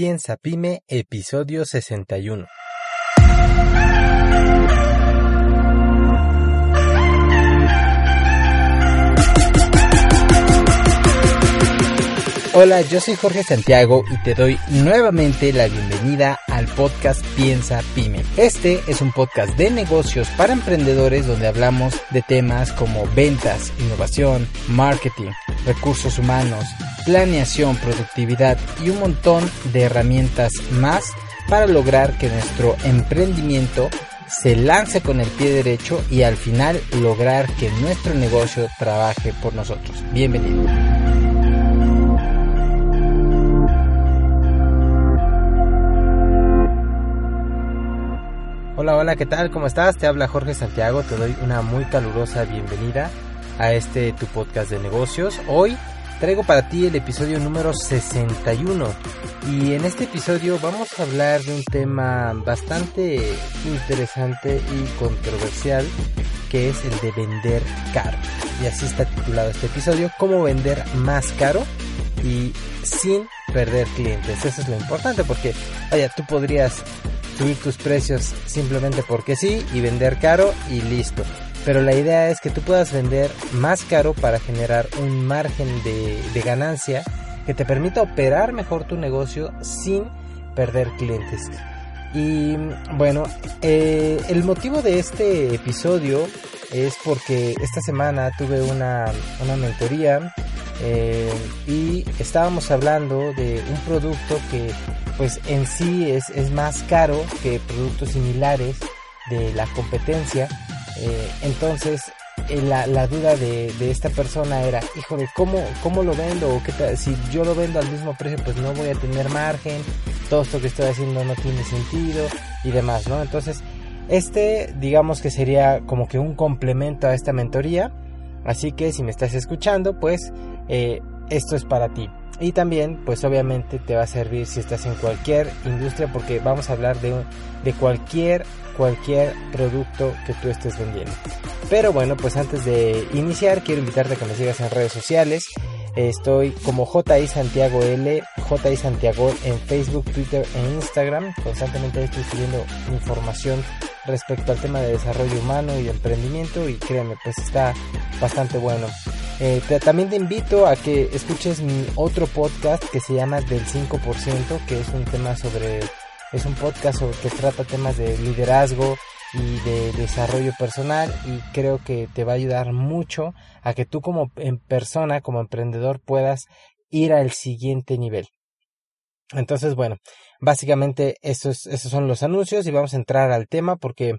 Piensa Pyme, episodio 61. Hola, yo soy Jorge Santiago y te doy nuevamente la bienvenida al podcast Piensa Pyme. Este es un podcast de negocios para emprendedores donde hablamos de temas como ventas, innovación, marketing, recursos humanos, planeación, productividad y un montón de herramientas más para lograr que nuestro emprendimiento se lance con el pie derecho y al final lograr que nuestro negocio trabaje por nosotros. Bienvenido. Hola, hola, ¿qué tal? ¿Cómo estás? Te habla Jorge Santiago, te doy una muy calurosa bienvenida a este tu podcast de negocios. Hoy traigo para ti el episodio número 61 y en este episodio vamos a hablar de un tema bastante interesante y controversial que es el de vender caro. Y así está titulado este episodio, cómo vender más caro y sin perder clientes. Eso es lo importante porque, vaya, tú podrías subir tus precios simplemente porque sí y vender caro y listo. Pero la idea es que tú puedas vender más caro para generar un margen de, ganancia que te permita operar mejor tu negocio sin perder clientes. Y bueno, eh, el motivo de este episodio es porque esta semana tuve una, una mentoría eh, y estábamos hablando de un producto que pues en sí es, es más caro que productos similares de la competencia. Eh, entonces eh, la, la, duda de, de, esta persona era, híjole, ¿cómo, cómo lo vendo? ¿O qué si yo lo vendo al mismo precio, pues no voy a tener margen, todo esto que estoy haciendo no tiene sentido y demás, ¿no? Entonces, este digamos que sería como que un complemento a esta mentoría. Así que si me estás escuchando, pues eh, esto es para ti. Y también, pues obviamente te va a servir si estás en cualquier industria porque vamos a hablar de, de cualquier, cualquier producto que tú estés vendiendo. Pero bueno, pues antes de iniciar, quiero invitarte a que me sigas en redes sociales. Estoy como JI Santiago L, JI Santiago en Facebook, Twitter e Instagram. Constantemente estoy subiendo información respecto al tema de desarrollo humano y emprendimiento y créeme, pues está bastante bueno. Eh, también te invito a que escuches mi otro podcast que se llama Del 5%, que es un tema sobre, es un podcast que trata temas de liderazgo y de desarrollo personal y creo que te va a ayudar mucho a que tú como en persona, como emprendedor puedas ir al siguiente nivel. Entonces, bueno, básicamente esos, son los anuncios y vamos a entrar al tema porque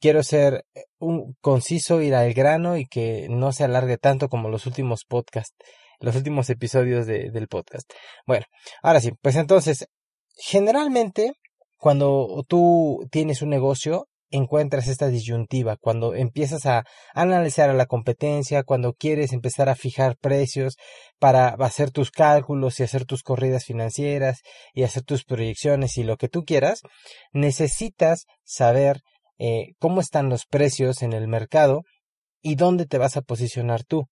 quiero ser eh, un conciso, ir al grano y que no se alargue tanto como los últimos podcasts, los últimos episodios de, del podcast. Bueno, ahora sí, pues entonces, generalmente cuando tú tienes un negocio, encuentras esta disyuntiva, cuando empiezas a analizar a la competencia, cuando quieres empezar a fijar precios para hacer tus cálculos y hacer tus corridas financieras y hacer tus proyecciones y lo que tú quieras, necesitas saber eh, cómo están los precios en el mercado y dónde te vas a posicionar tú.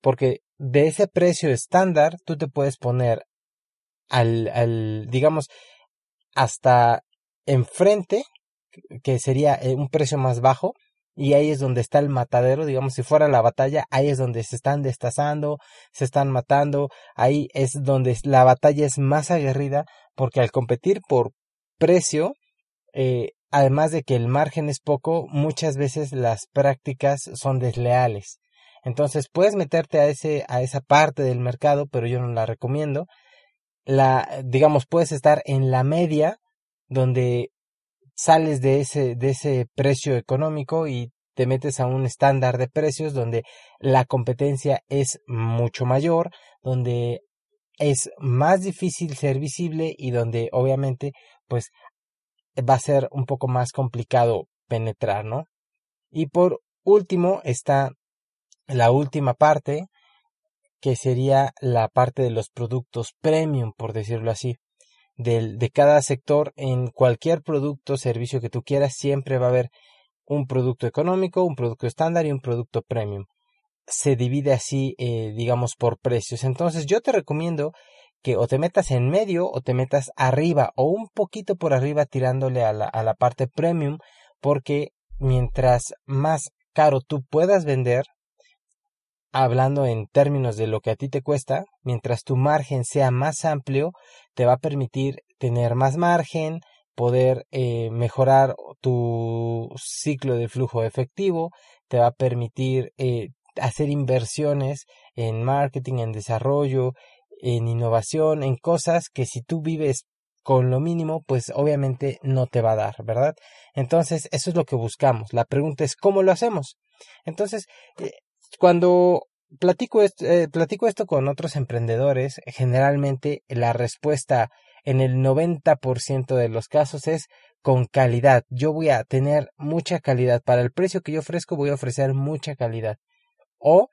Porque de ese precio estándar tú te puedes poner al, al digamos, hasta enfrente, que sería eh, un precio más bajo, y ahí es donde está el matadero, digamos, si fuera la batalla, ahí es donde se están destazando, se están matando, ahí es donde la batalla es más aguerrida, porque al competir por precio, eh, además de que el margen es poco, muchas veces las prácticas son desleales. Entonces puedes meterte a ese a esa parte del mercado, pero yo no la recomiendo. La digamos puedes estar en la media donde sales de ese de ese precio económico y te metes a un estándar de precios donde la competencia es mucho mayor, donde es más difícil ser visible y donde obviamente pues va a ser un poco más complicado penetrar, ¿no? Y por último está la última parte, que sería la parte de los productos premium, por decirlo así. Del, de cada sector, en cualquier producto o servicio que tú quieras, siempre va a haber un producto económico, un producto estándar y un producto premium. Se divide así, eh, digamos, por precios. Entonces yo te recomiendo que o te metas en medio o te metas arriba o un poquito por arriba tirándole a la, a la parte premium porque mientras más caro tú puedas vender, hablando en términos de lo que a ti te cuesta, mientras tu margen sea más amplio, te va a permitir tener más margen, poder eh, mejorar tu ciclo de flujo efectivo, te va a permitir eh, hacer inversiones en marketing, en desarrollo, en innovación, en cosas que si tú vives con lo mínimo, pues obviamente no te va a dar, ¿verdad? Entonces, eso es lo que buscamos. La pregunta es, ¿cómo lo hacemos? Entonces, eh, cuando platico esto, platico esto con otros emprendedores, generalmente la respuesta en el 90% de los casos es con calidad. Yo voy a tener mucha calidad. Para el precio que yo ofrezco voy a ofrecer mucha calidad. O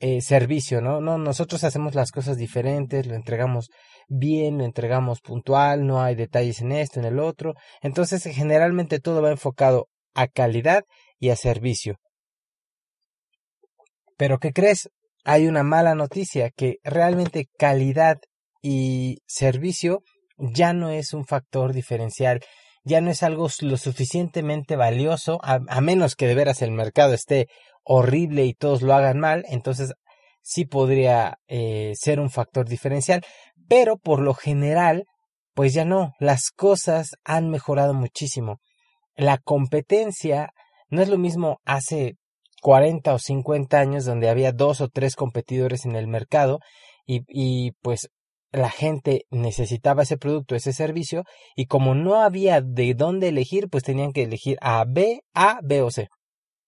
eh, servicio, ¿no? No, nosotros hacemos las cosas diferentes, lo entregamos bien, lo entregamos puntual, no hay detalles en esto, en el otro. Entonces, generalmente todo va enfocado a calidad y a servicio. Pero ¿qué crees? Hay una mala noticia que realmente calidad y servicio ya no es un factor diferencial, ya no es algo lo suficientemente valioso, a, menos que de veras el mercado esté horrible y todos lo hagan mal, entonces sí podría eh, ser un factor diferencial, pero por lo general, pues ya no, las cosas han mejorado muchísimo. La competencia no es lo mismo hace 40 o 50 años donde había dos o tres competidores en el mercado y, y pues la gente necesitaba ese producto, ese servicio, y como no había de dónde elegir, pues tenían que elegir a B, A, B o C.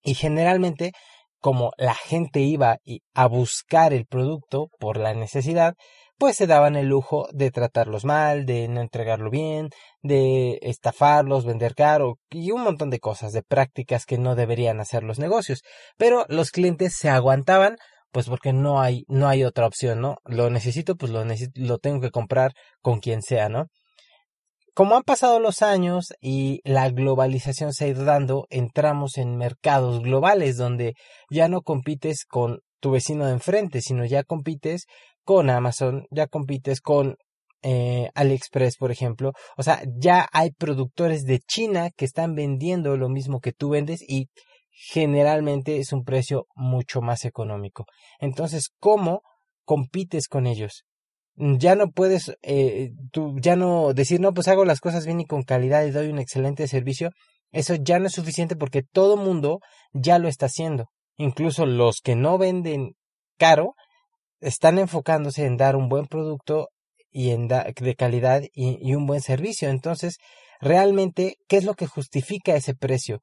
Y generalmente, como la gente iba a buscar el producto por la necesidad, pues se daban el lujo de tratarlos mal, de no entregarlo bien, de estafarlos, vender caro y un montón de cosas, de prácticas que no deberían hacer los negocios. Pero los clientes se aguantaban pues porque no hay, no hay otra opción, ¿no? Lo necesito, pues lo necesito, lo tengo que comprar con quien sea, ¿no? Como han pasado los años y la globalización se ha ido dando, entramos en mercados globales donde ya no compites con tu vecino de enfrente, sino ya compites con Amazon, ya compites con eh, AliExpress, por ejemplo. O sea, ya hay productores de China que están vendiendo lo mismo que tú vendes y generalmente es un precio mucho más económico. Entonces, ¿cómo compites con ellos? Ya no puedes, eh, tú ya no decir, no, pues hago las cosas bien y con calidad y doy un excelente servicio. Eso ya no es suficiente porque todo mundo ya lo está haciendo. Incluso los que no venden caro están enfocándose en dar un buen producto y en de calidad y, un buen servicio. Entonces, realmente, ¿qué es lo que justifica ese precio?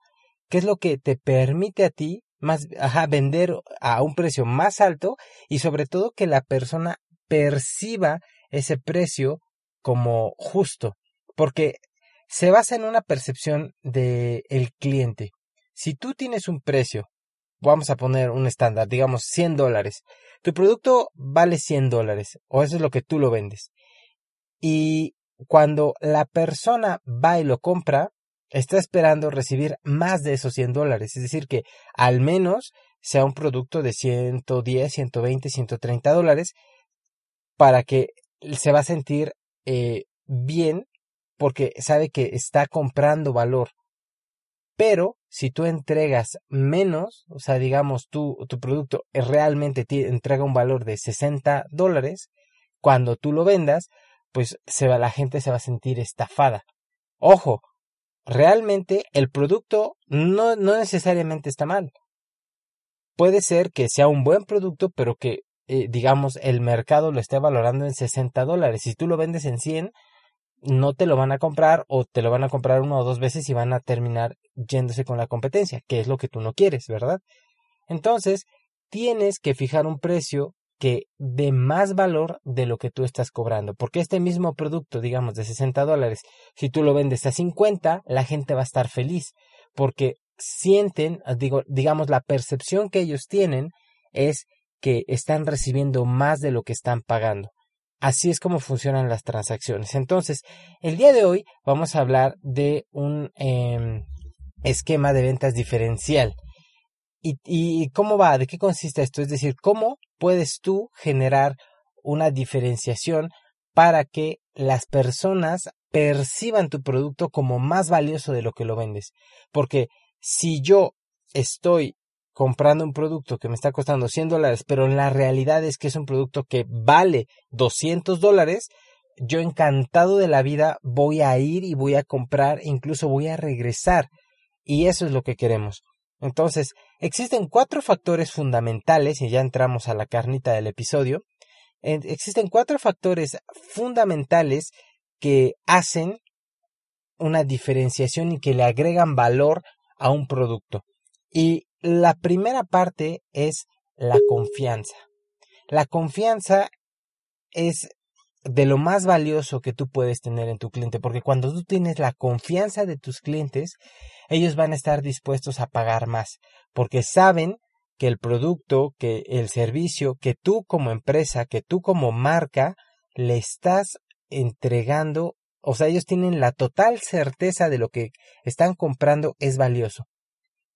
¿Qué es lo que te permite a ti más, ajá, vender a un precio más alto y sobre todo que la persona perciba ese precio como justo? Porque se basa en una percepción del el cliente. Si tú tienes un precio, vamos a poner un estándar, digamos 100 dólares, tu producto vale 100 dólares, o eso es lo que tú lo vendes. Y cuando la persona va y lo compra, está esperando recibir más de esos 100 dólares. Es decir, que al menos sea un producto de 110, 120, 130 dólares para que se va a sentir eh, bien porque sabe que está comprando valor. Pero si tú entregas menos, o sea, digamos, tu producto realmente te entrega un valor de 60 dólares, cuando tú lo vendas, pues se va, la gente se va a sentir estafada. Ojo, realmente el producto no, no necesariamente está mal. Puede ser que sea un buen producto, pero que, eh, digamos, el mercado lo esté valorando en 60 dólares. Si tú lo vendes en 100, no te lo van a comprar o te lo van a comprar una o dos veces y van a terminar yéndose con la competencia, que es lo que tú no quieres, ¿verdad? Entonces, tienes que fijar un precio que dé más valor de lo que tú estás cobrando. Porque este mismo producto, digamos, de 60 dólares, si tú lo vendes a 50, la gente va a estar feliz. Porque sienten, digo, digamos, la percepción que ellos tienen es que están recibiendo más de lo que están pagando. Así es como funcionan las transacciones. Entonces, el día de hoy vamos a hablar de un em, esquema de ventas diferencial. ¿Y, ¿Y cómo va? ¿De qué consiste esto? Es decir, ¿cómo puedes tú generar una diferenciación para que las personas perciban tu producto como más valioso de lo que lo vendes. Porque si yo estoy comprando un producto que me está costando 100 dólares, pero la realidad es que es un producto que vale 200 dólares, yo encantado de la vida voy a ir y voy a comprar, incluso voy a regresar. Y eso es lo que queremos. Entonces, existen cuatro factores fundamentales, y ya entramos a la carnita del episodio, existen cuatro factores fundamentales que hacen una diferenciación y que le agregan valor a un producto. Y la primera parte es la confianza. La confianza es de lo más valioso que tú puedes tener en tu cliente, porque cuando tú tienes la confianza de tus clientes, ellos van a estar dispuestos a pagar más, porque saben que el producto, que el servicio, que tú como empresa, que tú como marca, le estás entregando, o sea, ellos tienen la total certeza de lo que están comprando es valioso.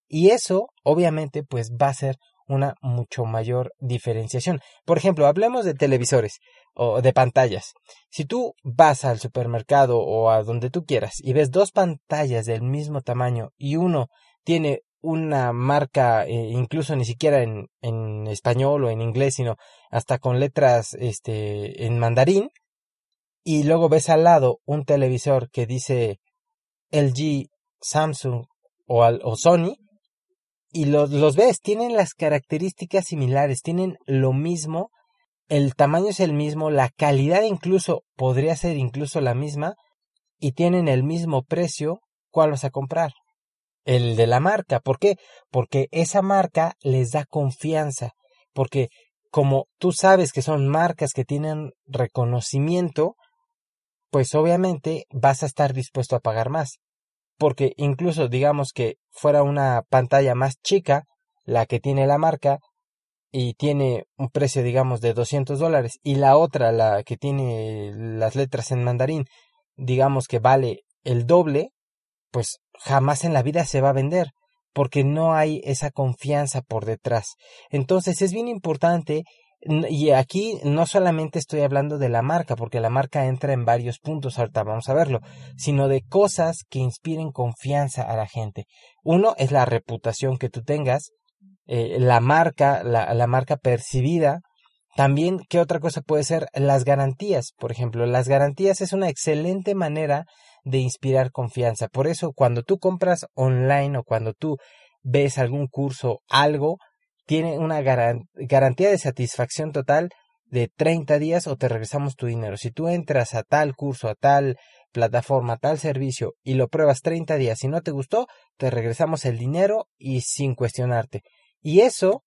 Y eso, obviamente, pues va a ser una mucho mayor diferenciación. Por ejemplo, hablemos de televisores o de pantallas. Si tú vas al supermercado o a donde tú quieras y ves dos pantallas del mismo tamaño y uno tiene una marca, eh, incluso ni siquiera en, en, español o en inglés, sino hasta con letras este, en mandarín, y luego ves al lado un televisor que dice LG, Samsung o, o Sony, y los, los ves, tienen las características similares, tienen lo mismo, el tamaño es el mismo, la calidad incluso podría ser incluso la misma y tienen el mismo precio, ¿cuál vas a comprar? El de la marca. ¿Por qué? Porque esa marca les da confianza. Porque como tú sabes que son marcas que tienen reconocimiento, pues obviamente vas a estar dispuesto a pagar más. Porque incluso digamos que fuera una pantalla más chica, la que tiene la marca, y tiene un precio, digamos, de 200 dólares, y la otra, la que tiene las letras en mandarín, digamos que vale el doble, pues jamás en la vida se va a vender, porque no hay esa confianza por detrás. Entonces es bien importante y aquí no solamente estoy hablando de la marca, porque la marca entra en varios puntos, ahorita vamos a verlo, sino de cosas que inspiren confianza a la gente. Uno es la reputación que tú tengas, eh, la marca, la, la marca percibida. También, ¿qué otra cosa puede ser? Las garantías, por ejemplo. Las garantías es una excelente manera de inspirar confianza. Por eso, cuando tú compras online o cuando tú ves algún curso, algo, tiene una garantía de satisfacción total de 30 días o te regresamos tu dinero. Si tú entras a tal curso, a tal plataforma, a tal servicio y lo pruebas 30 días y no te gustó, te regresamos el dinero y sin cuestionarte. Y eso,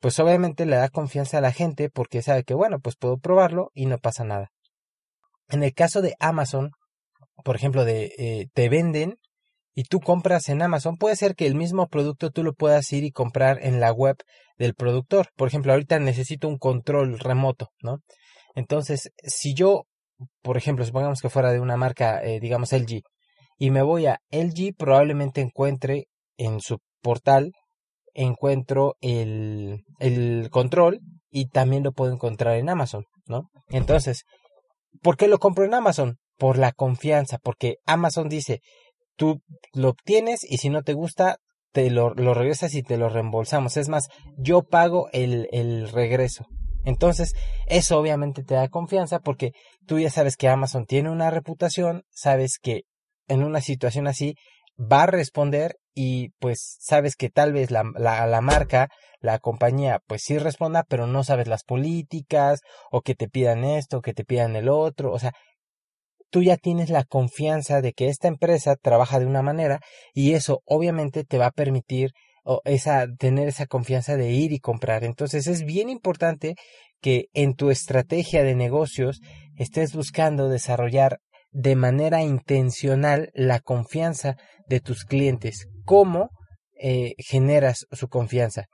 pues obviamente le da confianza a la gente porque sabe que, bueno, pues puedo probarlo y no pasa nada. En el caso de Amazon, por ejemplo, de eh, te venden y tú compras en Amazon, puede ser que el mismo producto tú lo puedas ir y comprar en la web del productor. Por ejemplo, ahorita necesito un control remoto, ¿no? Entonces, si yo, por ejemplo, supongamos que fuera de una marca, eh, digamos LG, y me voy a LG, probablemente encuentre en su portal encuentro el, el control y también lo puedo encontrar en Amazon, ¿no? Entonces, ¿por qué lo compro en Amazon? Por la confianza, porque Amazon dice, tú lo obtienes y si no te gusta, te lo, lo regresas y te lo reembolsamos. Es más, yo pago el, el regreso. Entonces, eso obviamente te da confianza porque tú ya sabes que Amazon tiene una reputación, sabes que en una situación así va a responder y pues sabes que tal vez la, la, la, marca, la compañía, pues sí responda, pero no sabes las políticas o que te pidan esto, que te pidan el otro, o sea, tú ya tienes la confianza de que esta empresa trabaja de una manera y eso obviamente te va a permitir o esa, tener esa confianza de ir y comprar. Entonces es bien importante que en tu estrategia de negocios estés buscando desarrollar de manera intencional la confianza de tus clientes. ¿Cómo eh, generas su confianza?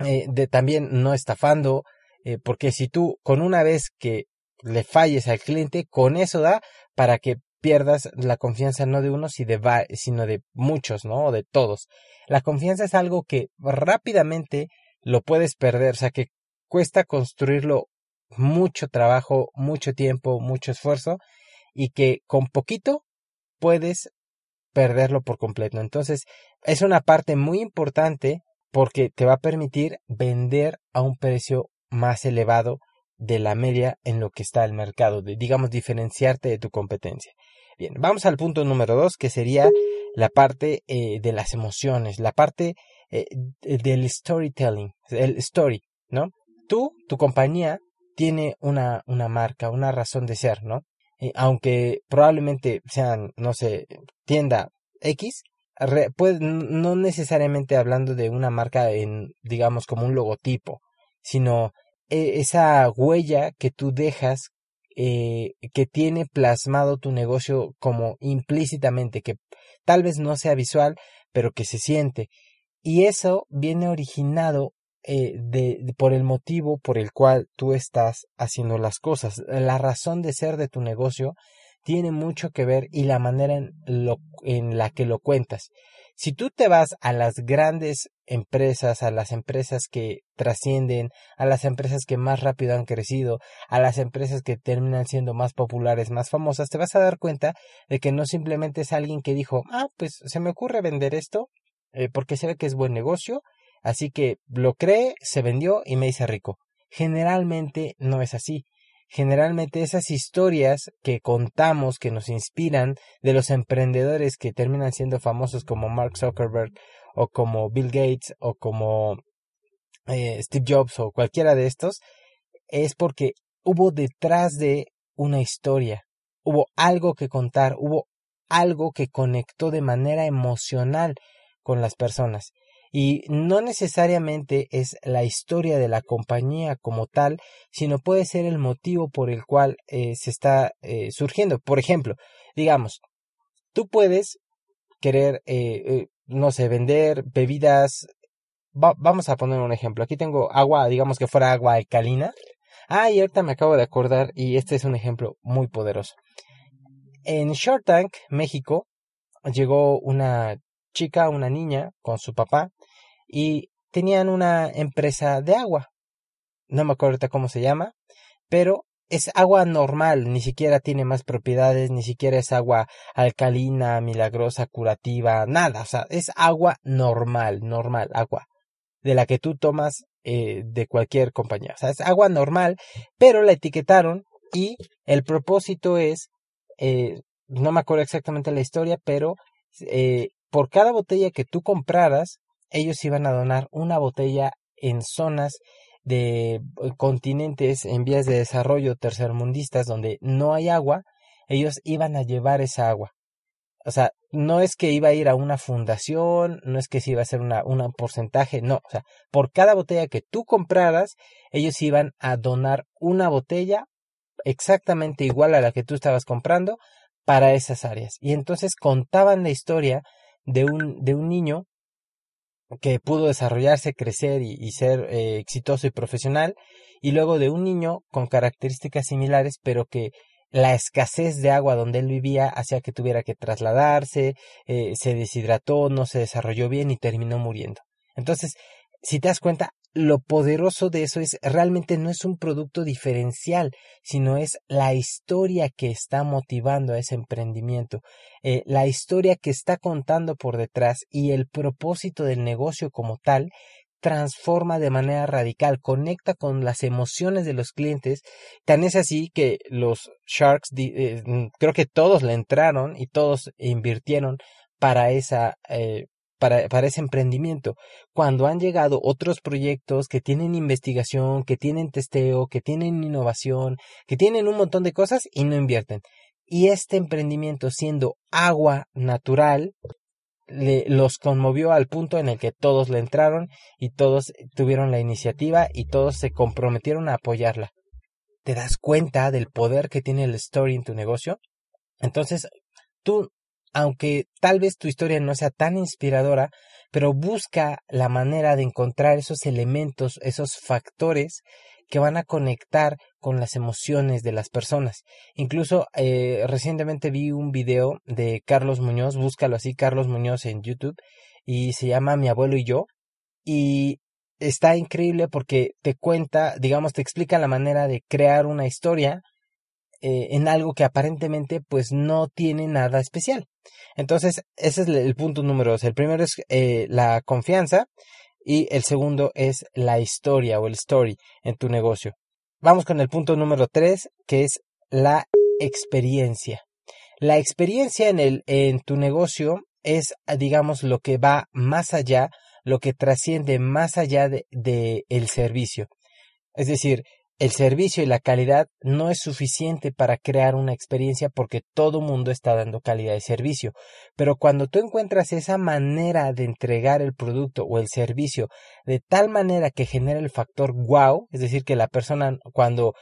Eh, de también no estafando, eh, porque si tú con una vez que le falles al cliente, con eso da para que pierdas la confianza no de uno, sino de muchos, ¿no? O de todos. La confianza es algo que rápidamente lo puedes perder, o sea que cuesta construirlo mucho trabajo, mucho tiempo, mucho esfuerzo y que con poquito puedes perderlo por completo. Entonces, es una parte muy importante porque te va a permitir vender a un precio más elevado de la media en lo que está el mercado, de, digamos, diferenciarte de tu competencia. Bien, vamos al punto número dos, que sería la parte eh, de las emociones, la parte eh, del storytelling, el story, ¿no? Tú, tu compañía, tiene una, una marca, una razón de ser, ¿no? Aunque probablemente sean, no sé, tienda X, no necesariamente hablando de una marca en, digamos, como un logotipo, sino esa huella que tú dejas eh, que tiene plasmado tu negocio como implícitamente, que tal vez no sea visual, pero que se siente. Y eso viene originado eh, de, por el motivo por el cual tú estás haciendo las cosas. La razón de ser de tu negocio tiene mucho que ver y la manera en, lo, en la que lo cuentas. Si tú te vas a las grandes empresas, a las empresas que trascienden, a las empresas que más rápido han crecido, a las empresas que terminan siendo más populares, más famosas, te vas a dar cuenta de que no simplemente es alguien que dijo, ah, pues se me ocurre vender esto eh, porque se ve que es buen negocio, así que lo cree, se vendió y me hice rico. Generalmente no es así. Generalmente esas historias que contamos, que nos inspiran de los emprendedores que terminan siendo famosos como Mark Zuckerberg o como Bill Gates o como eh, Steve Jobs o cualquiera de estos, es porque hubo detrás de una historia, hubo algo que contar, hubo algo que conectó de manera emocional con las personas y no necesariamente es la historia de la compañía como tal, sino puede ser el motivo por el cual eh, se está eh, surgiendo. Por ejemplo, digamos, tú puedes querer, eh, no sé, vender bebidas. vamos a poner un ejemplo. Aquí tengo agua, digamos que fuera agua alcalina. Ah, y ahorita me acabo de acordar y este es un ejemplo muy poderoso. En Short Tank, México, llegó una chica, una niña, con su papá, y tenían una empresa de agua. No me acuerdo cómo se llama, pero es agua normal, ni siquiera tiene más propiedades, ni siquiera es agua alcalina, milagrosa, curativa, nada, o sea, es agua normal, normal, agua, de la que tú tomas eh, de cualquier compañía, o sea, es agua normal, pero la etiquetaron y el propósito es, eh, no me acuerdo exactamente la historia, pero eh, por cada botella que tú compraras, ellos iban a donar una botella en zonas de eh, continentes en vías de desarrollo tercermundistas donde no hay agua, ellos iban a llevar esa agua. O sea, no es que iba a ir a una fundación, no es que se iba a hacer una, un porcentaje, no. O sea, por cada botella que tú compraras, ellos iban a donar una botella exactamente igual a la que tú estabas comprando para esas áreas. Y entonces contaban la historia de un, de un niño que pudo desarrollarse, crecer y, ser eh, exitoso y profesional, y luego de un niño con características similares, pero que la escasez de agua donde él vivía hacía que tuviera que trasladarse, eh, se deshidrató, no se desarrolló bien y terminó muriendo. Entonces, si te das cuenta, lo poderoso de eso es realmente no es un producto diferencial, sino es la historia que está motivando a ese emprendimiento, eh, la historia que está contando por detrás y el propósito del negocio como tal transforma de manera radical, conecta con las emociones de los clientes. Tan es así que los Sharks, eh, creo que todos le entraron y todos invirtieron para esa, eh, para, para ese emprendimiento. Cuando han llegado otros proyectos que tienen investigación, que tienen testeo, que tienen innovación, que tienen un montón de cosas y no invierten. Y este emprendimiento siendo agua natural, le, los conmovió al punto en el que todos le entraron y todos tuvieron la iniciativa y todos se comprometieron a apoyarla. ¿Te das cuenta del poder que tiene el story en tu negocio? Entonces, tú aunque tal vez tu historia no sea tan inspiradora, pero busca la manera de encontrar esos elementos, esos factores que van a conectar con las emociones de las personas. Incluso eh, recientemente vi un video de Carlos Muñoz, búscalo así, Carlos Muñoz en YouTube, y se llama Mi abuelo y yo, y está increíble porque te cuenta, digamos, te explica la manera de crear una historia eh, en algo que aparentemente pues no tiene nada especial. Entonces, ese es el punto número dos. El primero es eh, la confianza y el segundo es la historia o el story en tu negocio. Vamos con el punto número tres, que es la experiencia. La experiencia en, el, en tu negocio es, digamos, lo que va más allá, lo que trasciende más allá de, de el servicio. Es decir, el servicio y la calidad no es suficiente para crear una experiencia porque todo mundo está dando calidad de servicio. Pero cuando tú encuentras esa manera de entregar el producto o el servicio de tal manera que genera el factor wow, es decir, que la persona cuando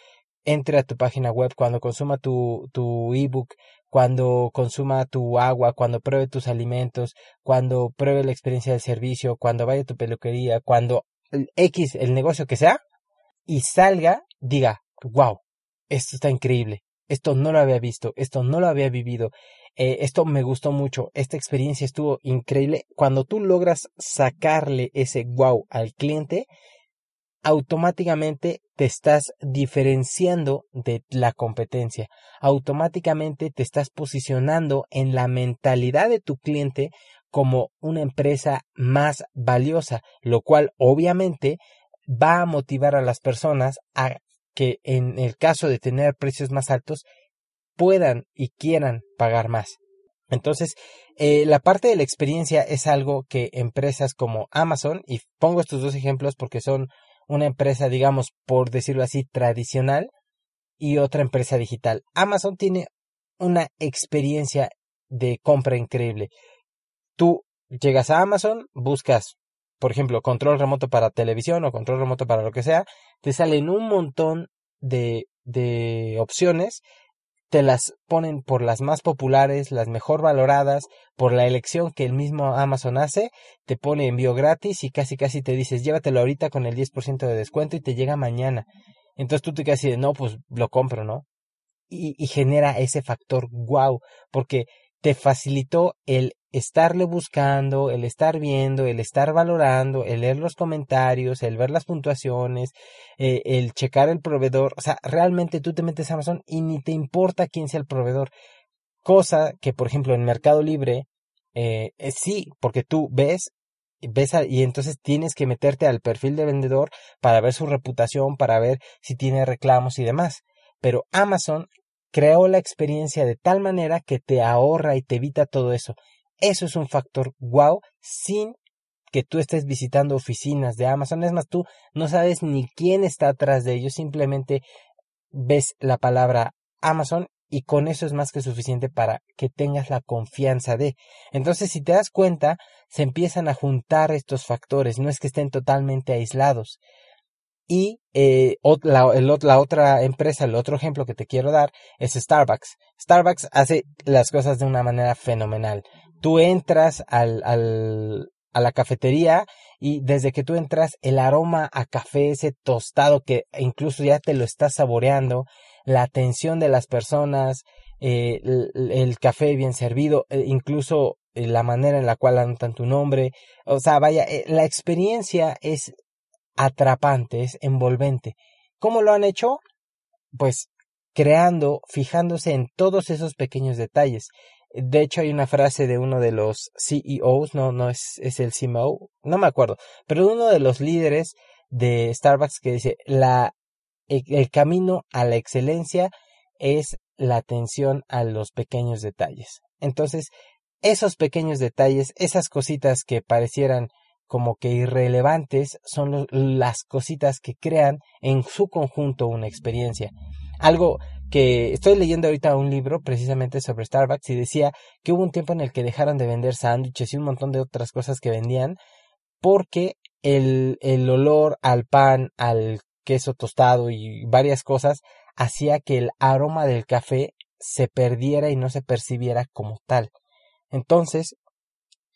entre a tu página web, cuando consuma tu, tu ebook, cuando consuma tu agua, cuando pruebe tus alimentos, cuando pruebe la experiencia del servicio, cuando vaya a tu peluquería, cuando X, el negocio que sea, y salga, diga, wow, esto está increíble, esto no lo había visto, esto no lo había vivido, eh, esto me gustó mucho, esta experiencia estuvo increíble. Cuando tú logras sacarle ese wow al cliente, automáticamente te estás diferenciando de la competencia, automáticamente te estás posicionando en la mentalidad de tu cliente como una empresa más valiosa, lo cual obviamente va a motivar a las personas a que en el caso de tener precios más altos puedan y quieran pagar más. Entonces, eh, la parte de la experiencia es algo que empresas como Amazon, y pongo estos dos ejemplos porque son una empresa, digamos, por decirlo así, tradicional y otra empresa digital. Amazon tiene una experiencia de compra increíble. Tú llegas a Amazon, buscas por ejemplo, control remoto para televisión o control remoto para lo que sea, te salen un montón de, de opciones, te las ponen por las más populares, las mejor valoradas, por la elección que el mismo Amazon hace, te pone envío gratis y casi casi te dices llévatelo ahorita con el 10% de descuento y te llega mañana. Entonces tú te quedas así de no, pues lo compro, ¿no? Y, y genera ese factor wow, porque te facilitó el estarle buscando, el estar viendo, el estar valorando, el leer los comentarios, el ver las puntuaciones, eh, el checar el proveedor. O sea, realmente tú te metes a Amazon y ni te importa quién sea el proveedor. Cosa que, por ejemplo, en Mercado Libre, eh, eh sí, porque tú ves, ves y entonces tienes que meterte al perfil de vendedor para ver su reputación, para ver si tiene reclamos y demás. Pero Amazon creó la experiencia de tal manera que te ahorra y te evita todo eso. Eso es un factor wow sin que tú estés visitando oficinas de Amazon. Es más, tú no sabes ni quién está atrás de ellos, simplemente ves la palabra Amazon y con eso es más que suficiente para que tengas la confianza de. Entonces, si te das cuenta, se empiezan a juntar estos factores, no es que estén totalmente aislados. Y eh, la, otra empresa, el otro ejemplo que te quiero dar es Starbucks. Starbucks hace las cosas de una manera fenomenal. Tú entras al, al, a la cafetería y desde que tú entras el aroma a café, ese tostado que incluso ya te lo estás saboreando, la atención de las personas, eh, el, café bien servido, eh, incluso la manera en la cual anotan tu nombre, o sea, vaya, la experiencia es atrapante, es envolvente. ¿Cómo lo han hecho? Pues creando, fijándose en todos esos pequeños detalles. De hecho, hay una frase de uno de los CEOs, no, no es, es el CMO, no me acuerdo, pero uno de los líderes de Starbucks que dice, la, el camino a la excelencia es la atención a los pequeños detalles. Entonces, esos pequeños detalles, esas cositas que parecieran como que irrelevantes son las cositas que crean en su conjunto una experiencia. Algo que estoy leyendo ahorita un libro precisamente sobre Starbucks y decía que hubo un tiempo en el que dejaron de vender sándwiches y un montón de otras cosas que vendían porque el, el olor al pan, al queso tostado y varias cosas hacía que el aroma del café se perdiera y no se percibiera como tal. Entonces,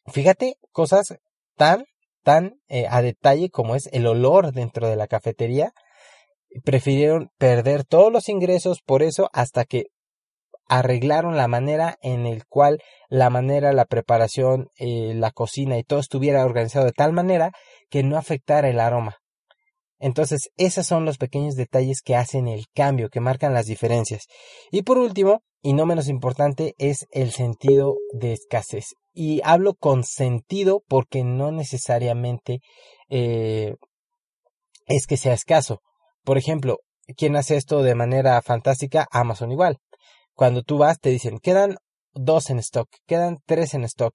fíjate cosas tan tan eh, a detalle como es el olor dentro de la cafetería, prefirieron perder todos los ingresos por eso hasta que arreglaron la manera en el cual la manera, la preparación, eh, la cocina y todo estuviera organizado de tal manera que no afectara el aroma. Entonces, esos son los pequeños detalles que hacen el cambio, que marcan las diferencias. Y por último, y no menos importante, es el sentido de escasez. Y hablo con sentido porque no necesariamente eh, es que sea escaso. Por ejemplo, ¿quién hace esto de manera fantástica? Amazon igual. Cuando tú vas, te dicen, quedan dos en stock, quedan tres en stock.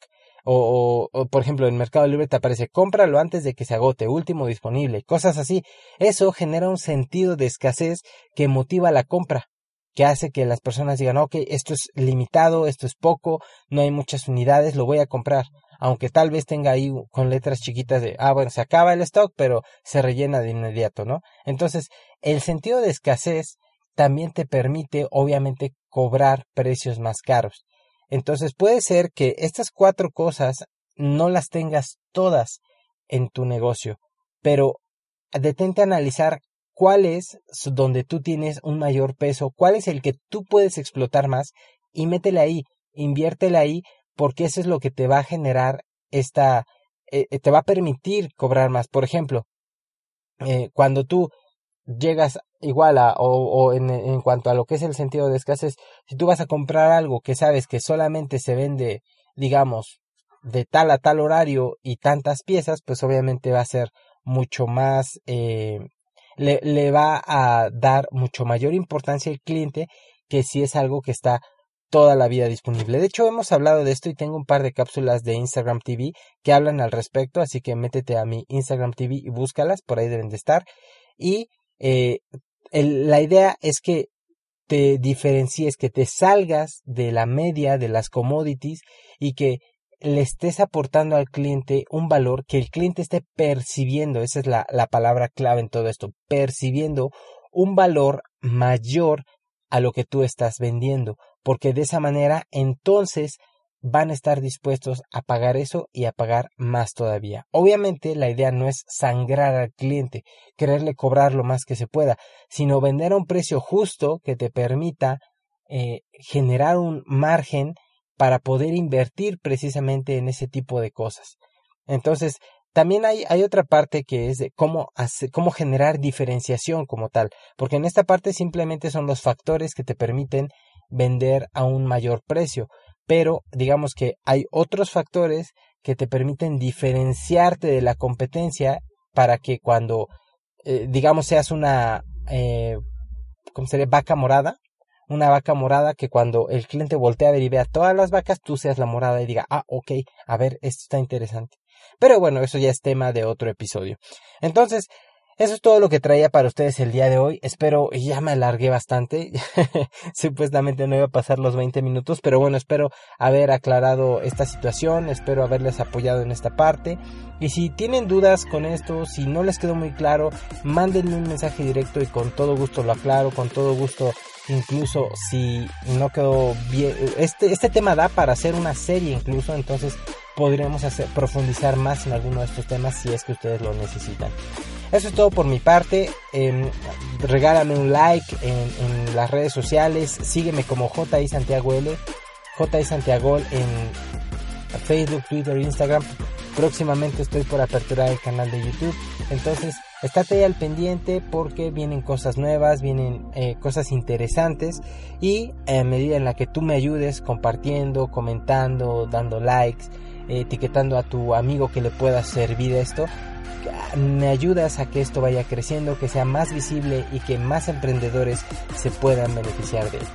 O, por ejemplo, en Mercado Libre te aparece cómpralo antes de que se agote, último disponible, cosas así. Eso genera un sentido de escasez que motiva la compra, que hace que las personas digan, ok, esto es limitado, esto es poco, no hay muchas unidades, lo voy a comprar. Aunque tal vez tenga ahí con letras chiquitas de, ah, bueno, se acaba el stock, pero se rellena de inmediato, ¿no? Entonces, el sentido de escasez también te permite, obviamente, cobrar precios más caros. Entonces puede ser que estas cuatro cosas no las tengas todas en tu negocio, pero detente a analizar cuál es donde tú tienes un mayor peso, cuál es el que tú puedes explotar más y métele ahí, inviértele ahí, porque eso es lo que te va a generar esta, eh, te va a permitir cobrar más. Por ejemplo, eh, cuando tú llegas igual a, o, en, en, cuanto a lo que es el sentido de escasez, si tú vas a comprar algo que sabes que solamente se vende, digamos, de tal a tal horario y tantas piezas, pues obviamente va a ser mucho más, eh, le, va a dar mucho mayor importancia al cliente que si es algo que está toda la vida disponible. De hecho, hemos hablado de esto y tengo un par de cápsulas de Instagram TV que hablan al respecto, así que métete a mi Instagram TV y búscalas, por ahí deben de estar. Y eh, la idea es que te diferencies, que te salgas de la media de las commodities y que le estés aportando al cliente un valor que el cliente esté percibiendo, esa es la, la palabra clave en todo esto, percibiendo un valor mayor a lo que tú estás vendiendo, porque de esa manera entonces van a estar dispuestos a pagar eso y a pagar más todavía. Obviamente la idea no es sangrar al cliente, quererle cobrar lo más que se pueda, sino vender a un precio justo que te permita eh, generar un margen para poder invertir precisamente en ese tipo de cosas. Entonces, también hay, otra parte que es de cómo, hacer, cómo generar diferenciación como tal, porque en esta parte simplemente son los factores que te permiten vender a un mayor precio pero digamos que hay otros factores que te permiten diferenciarte de la competencia para que cuando, eh, digamos, seas una, eh. Vaca morada, una vaca morada que cuando el cliente voltea a ver y vea todas las vacas, tú seas la morada y diga, ah, ok, a ver, esto está interesante. Pero bueno, eso ya es tema de otro episodio. Entonces, eso es todo lo que traía para ustedes el día de hoy. Espero, ya me alargué bastante. Supuestamente no iba a pasar los 20 minutos, pero bueno, espero haber aclarado esta situación, espero haberles apoyado en esta parte. Y si tienen dudas con esto, si no les quedó muy claro, mándenme un mensaje directo y con todo gusto lo aclaro, con todo gusto incluso si no quedó bien, este, este tema da para hacer una serie incluso, entonces podremos hacer, profundizar más en alguno de estos temas si es que ustedes lo necesitan. Eso es todo por mi parte. Eh, regálame un like en, las redes sociales. Sígueme como JI Santiago L. JI Santiago en Facebook, Twitter, Instagram. Próximamente estoy por aperturar el canal de YouTube. Entonces, estate ahí al pendiente porque vienen cosas nuevas, vienen eh, cosas interesantes. Y a medida en la que tú me ayudes compartiendo, comentando, dando likes, etiquetando a tu amigo que le pueda servir esto, me ayudas a que esto vaya creciendo, que sea más visible y que más emprendedores se puedan beneficiar de él.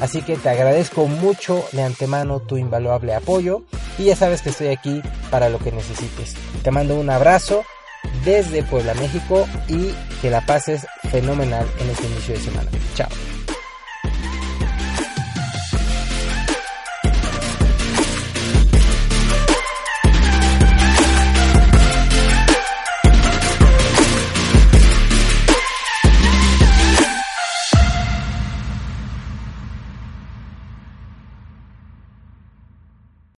Así que te agradezco mucho de antemano tu invaluable apoyo y ya sabes que estoy aquí para lo que necesites. Te mando un abrazo desde Puebla, México y que la pases fenomenal en este inicio de semana. Chao.